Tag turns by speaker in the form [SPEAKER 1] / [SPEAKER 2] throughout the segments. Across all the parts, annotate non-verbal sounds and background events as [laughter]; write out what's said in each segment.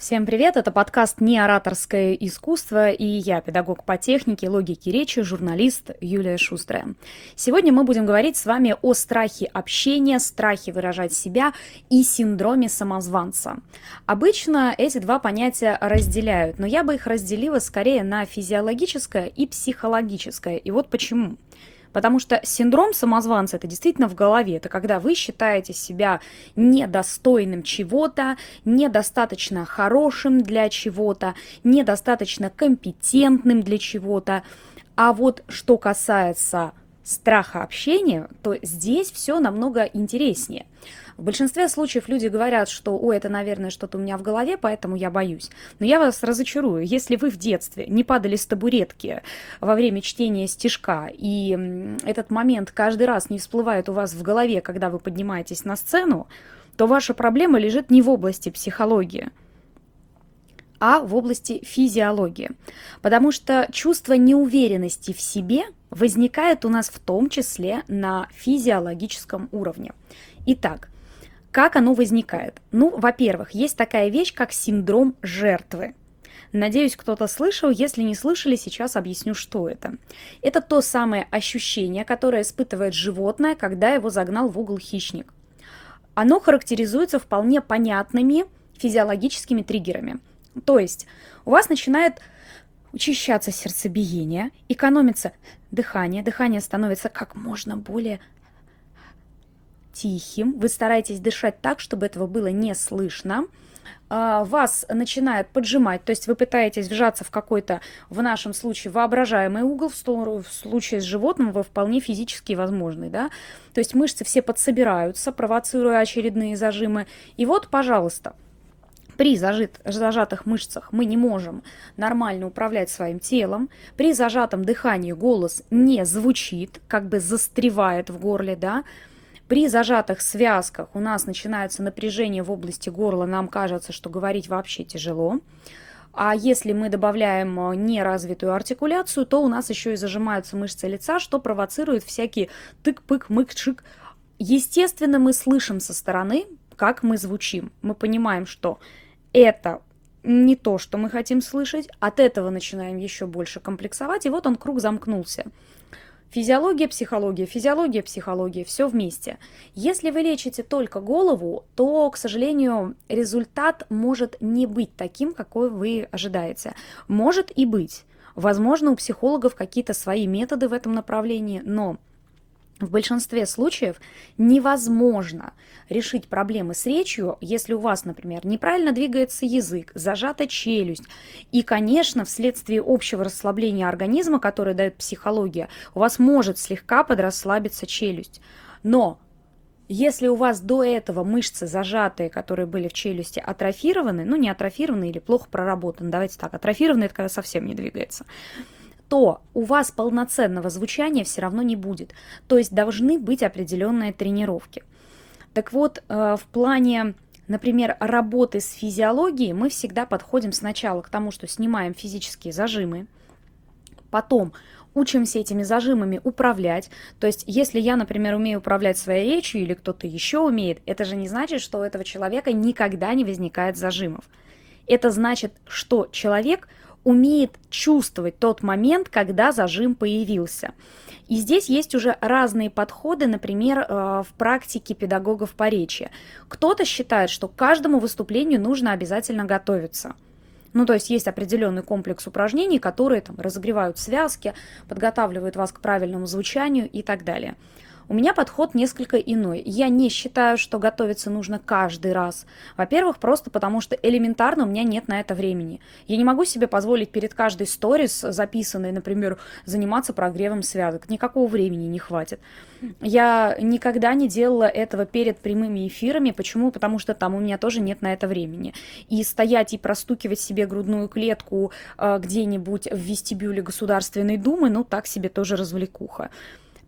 [SPEAKER 1] Всем привет, это подкаст «Не ораторское искусство» и я, педагог по технике, логике речи, журналист Юлия Шустрая. Сегодня мы будем говорить с вами о страхе общения, страхе выражать себя и синдроме самозванца. Обычно эти два понятия разделяют, но я бы их разделила скорее на физиологическое и психологическое. И вот почему. Потому что синдром самозванца это действительно в голове. Это когда вы считаете себя недостойным чего-то, недостаточно хорошим для чего-то, недостаточно компетентным для чего-то. А вот что касается страха общения, то здесь все намного интереснее. В большинстве случаев люди говорят, что «Ой, это, наверное, что-то у меня в голове, поэтому я боюсь». Но я вас разочарую. Если вы в детстве не падали с табуретки во время чтения стишка, и этот момент каждый раз не всплывает у вас в голове, когда вы поднимаетесь на сцену, то ваша проблема лежит не в области психологии, а в области физиологии. Потому что чувство неуверенности в себе возникает у нас в том числе на физиологическом уровне. Итак, как оно возникает? Ну, во-первых, есть такая вещь, как синдром жертвы. Надеюсь, кто-то слышал. Если не слышали, сейчас объясню, что это. Это то самое ощущение, которое испытывает животное, когда его загнал в угол хищник. Оно характеризуется вполне понятными физиологическими триггерами. То есть у вас начинает учащаться сердцебиение, экономится дыхание, дыхание становится как можно более тихим, вы стараетесь дышать так, чтобы этого было не слышно, а, вас начинает поджимать, то есть вы пытаетесь вжаться в какой-то, в нашем случае, воображаемый угол, в, случае с животным вы вполне физически возможный, да, то есть мышцы все подсобираются, провоцируя очередные зажимы, и вот, пожалуйста, при зажит, зажатых мышцах мы не можем нормально управлять своим телом. При зажатом дыхании голос не звучит, как бы застревает в горле, да. При зажатых связках у нас начинается напряжение в области горла, нам кажется, что говорить вообще тяжело. А если мы добавляем э, неразвитую артикуляцию, то у нас еще и зажимаются мышцы лица, что провоцирует всякие тык-пык, мык-чик. Естественно, мы слышим со стороны, как мы звучим. Мы понимаем, что это не то, что мы хотим слышать, от этого начинаем еще больше комплексовать, и вот он круг замкнулся. Физиология, психология, физиология, психология, все вместе. Если вы лечите только голову, то, к сожалению, результат может не быть таким, какой вы ожидаете. Может и быть. Возможно, у психологов какие-то свои методы в этом направлении, но в большинстве случаев невозможно решить проблемы с речью, если у вас, например, неправильно двигается язык, зажата челюсть. И, конечно, вследствие общего расслабления организма, которое дает психология, у вас может слегка подрасслабиться челюсть. Но если у вас до этого мышцы зажатые, которые были в челюсти, атрофированы, ну не атрофированы или плохо проработаны, давайте так, атрофированы это когда совсем не двигается, то у вас полноценного звучания все равно не будет. То есть должны быть определенные тренировки. Так вот, э, в плане, например, работы с физиологией мы всегда подходим сначала к тому, что снимаем физические зажимы, потом учимся этими зажимами управлять. То есть, если я, например, умею управлять своей речью или кто-то еще умеет, это же не значит, что у этого человека никогда не возникает зажимов. Это значит, что человек – умеет чувствовать тот момент, когда зажим появился. И здесь есть уже разные подходы, например, э, в практике педагогов по речи. Кто-то считает, что к каждому выступлению нужно обязательно готовиться. Ну, то есть есть определенный комплекс упражнений, которые там разогревают связки, подготавливают вас к правильному звучанию и так далее. У меня подход несколько иной. Я не считаю, что готовиться нужно каждый раз. Во-первых, просто потому что элементарно у меня нет на это времени. Я не могу себе позволить перед каждой сторис, записанной, например, заниматься прогревом связок. Никакого времени не хватит. Я никогда не делала этого перед прямыми эфирами. Почему? Потому что там у меня тоже нет на это времени. И стоять и простукивать себе грудную клетку э, где-нибудь в вестибюле Государственной Думы, ну так себе тоже развлекуха.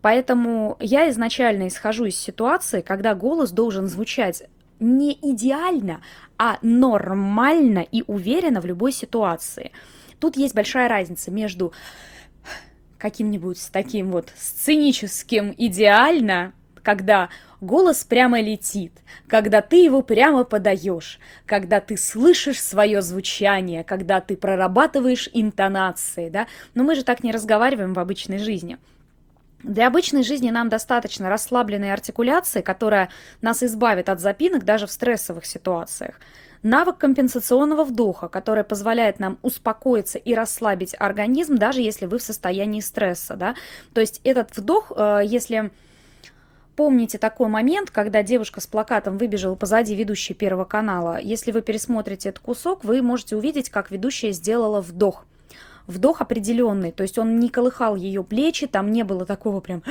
[SPEAKER 1] Поэтому я изначально исхожу из ситуации, когда голос должен звучать не идеально, а нормально и уверенно в любой ситуации. Тут есть большая разница между каким-нибудь таким вот сценическим идеально, когда голос прямо летит, когда ты его прямо подаешь, когда ты слышишь свое звучание, когда ты прорабатываешь интонации, да? Но мы же так не разговариваем в обычной жизни. Для обычной жизни нам достаточно расслабленной артикуляции, которая нас избавит от запинок даже в стрессовых ситуациях. Навык компенсационного вдоха, который позволяет нам успокоиться и расслабить организм, даже если вы в состоянии стресса. Да? То есть этот вдох, э, если Помните такой момент, когда девушка с плакатом выбежала позади ведущей Первого канала? Если вы пересмотрите этот кусок, вы можете увидеть, как ведущая сделала вдох. Вдох определенный, то есть он не колыхал ее плечи, там не было такого прям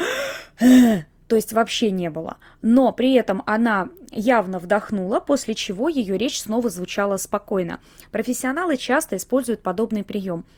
[SPEAKER 1] [gasps] то есть вообще не было. Но при этом она явно вдохнула, после чего ее речь снова звучала спокойно. Профессионалы часто используют подобный прием –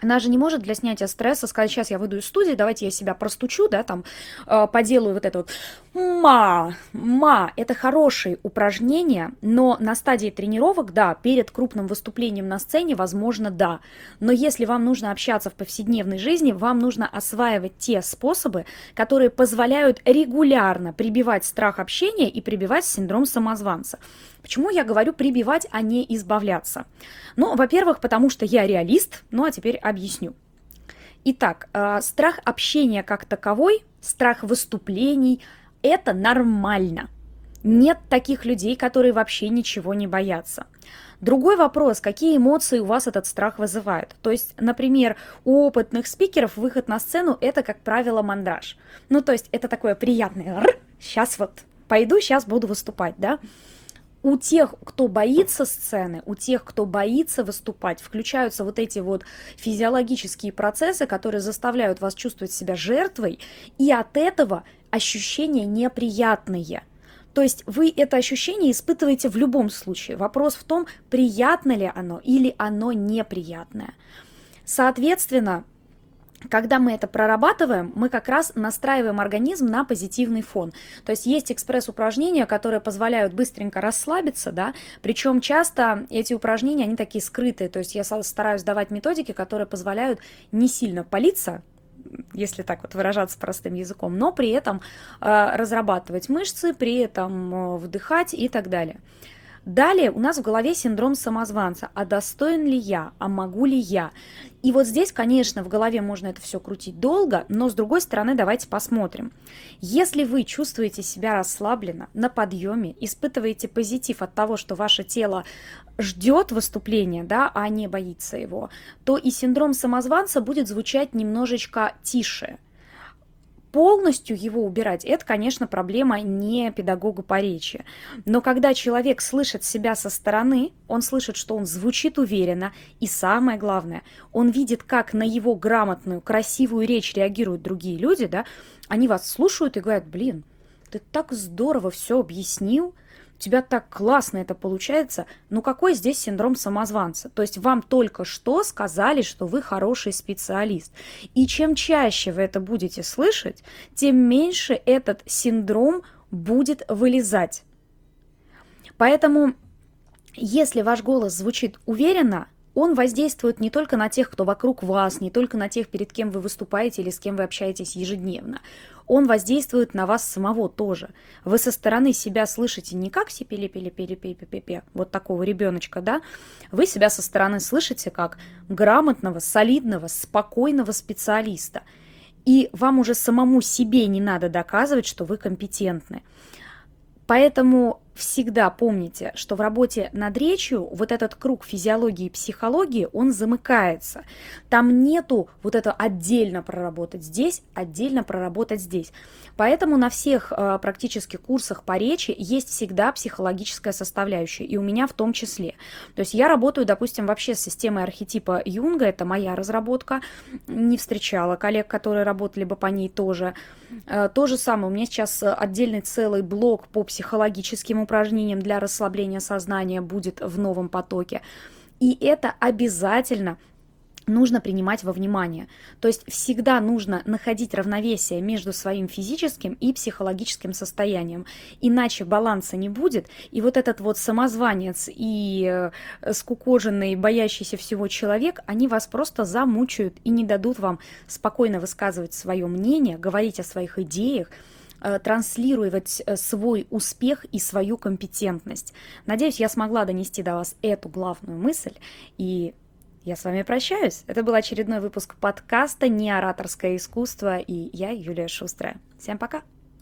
[SPEAKER 1] она же не может для снятия стресса сказать, сейчас я выйду из студии, давайте я себя простучу, да, там, э, поделаю вот это вот ма, ма. Это хорошие упражнения, но на стадии тренировок, да, перед крупным выступлением на сцене, возможно, да. Но если вам нужно общаться в повседневной жизни, вам нужно осваивать те способы, которые позволяют регулярно прибивать страх общения и прибивать синдром самозванца. Почему я говорю прибивать, а не избавляться? Ну, во-первых, потому что я реалист, ну а теперь объясню. Итак, э, страх общения как таковой, страх выступлений – это нормально. Нет таких людей, которые вообще ничего не боятся. Другой вопрос, какие эмоции у вас этот страх вызывает. То есть, например, у опытных спикеров выход на сцену – это, как правило, мандраж. Ну, то есть, это такое приятное «сейчас вот пойду, сейчас буду выступать», да? У тех, кто боится сцены, у тех, кто боится выступать, включаются вот эти вот физиологические процессы, которые заставляют вас чувствовать себя жертвой, и от этого ощущения неприятные. То есть вы это ощущение испытываете в любом случае. Вопрос в том, приятно ли оно или оно неприятное. Соответственно, когда мы это прорабатываем, мы как раз настраиваем организм на позитивный фон. То есть есть экспресс-упражнения, которые позволяют быстренько расслабиться, да, причем часто эти упражнения, они такие скрытые, то есть я стараюсь давать методики, которые позволяют не сильно палиться, если так вот выражаться простым языком, но при этом э, разрабатывать мышцы, при этом э, вдыхать и так далее. Далее у нас в голове синдром самозванца. А достоин ли я? А могу ли я? И вот здесь, конечно, в голове можно это все крутить долго, но с другой стороны давайте посмотрим. Если вы чувствуете себя расслабленно, на подъеме, испытываете позитив от того, что ваше тело ждет выступления, да, а не боится его, то и синдром самозванца будет звучать немножечко тише – полностью его убирать, это, конечно, проблема не педагога по речи. Но когда человек слышит себя со стороны, он слышит, что он звучит уверенно, и самое главное, он видит, как на его грамотную, красивую речь реагируют другие люди, да, они вас слушают и говорят, блин, ты так здорово все объяснил, тебя так классно это получается, ну какой здесь синдром самозванца? То есть вам только что сказали, что вы хороший специалист. И чем чаще вы это будете слышать, тем меньше этот синдром будет вылезать. Поэтому, если ваш голос звучит уверенно, он воздействует не только на тех, кто вокруг вас, не только на тех, перед кем вы выступаете или с кем вы общаетесь ежедневно. Он воздействует на вас самого тоже. Вы со стороны себя слышите не как сипели пели пели пели пели пели вот такого ребеночка, да? Вы себя со стороны слышите как грамотного, солидного, спокойного специалиста. И вам уже самому себе не надо доказывать, что вы компетентны. Поэтому всегда помните, что в работе над речью вот этот круг физиологии и психологии, он замыкается. Там нету вот это отдельно проработать здесь, отдельно проработать здесь. Поэтому на всех э, практически курсах по речи есть всегда психологическая составляющая, и у меня в том числе. То есть я работаю, допустим, вообще с системой архетипа Юнга, это моя разработка, не встречала коллег, которые работали бы по ней тоже. Э, то же самое, у меня сейчас отдельный целый блок по психологическим упражнением для расслабления сознания будет в новом потоке. И это обязательно нужно принимать во внимание. То есть всегда нужно находить равновесие между своим физическим и психологическим состоянием. Иначе баланса не будет. И вот этот вот самозванец и э, скукоженный, боящийся всего человек, они вас просто замучают и не дадут вам спокойно высказывать свое мнение, говорить о своих идеях, транслировать э, свой успех и свою компетентность. Надеюсь, я смогла донести до вас эту главную мысль, и я с вами прощаюсь. Это был очередной выпуск подкаста «Неораторское искусство», и я Юлия Шустрая. Всем пока!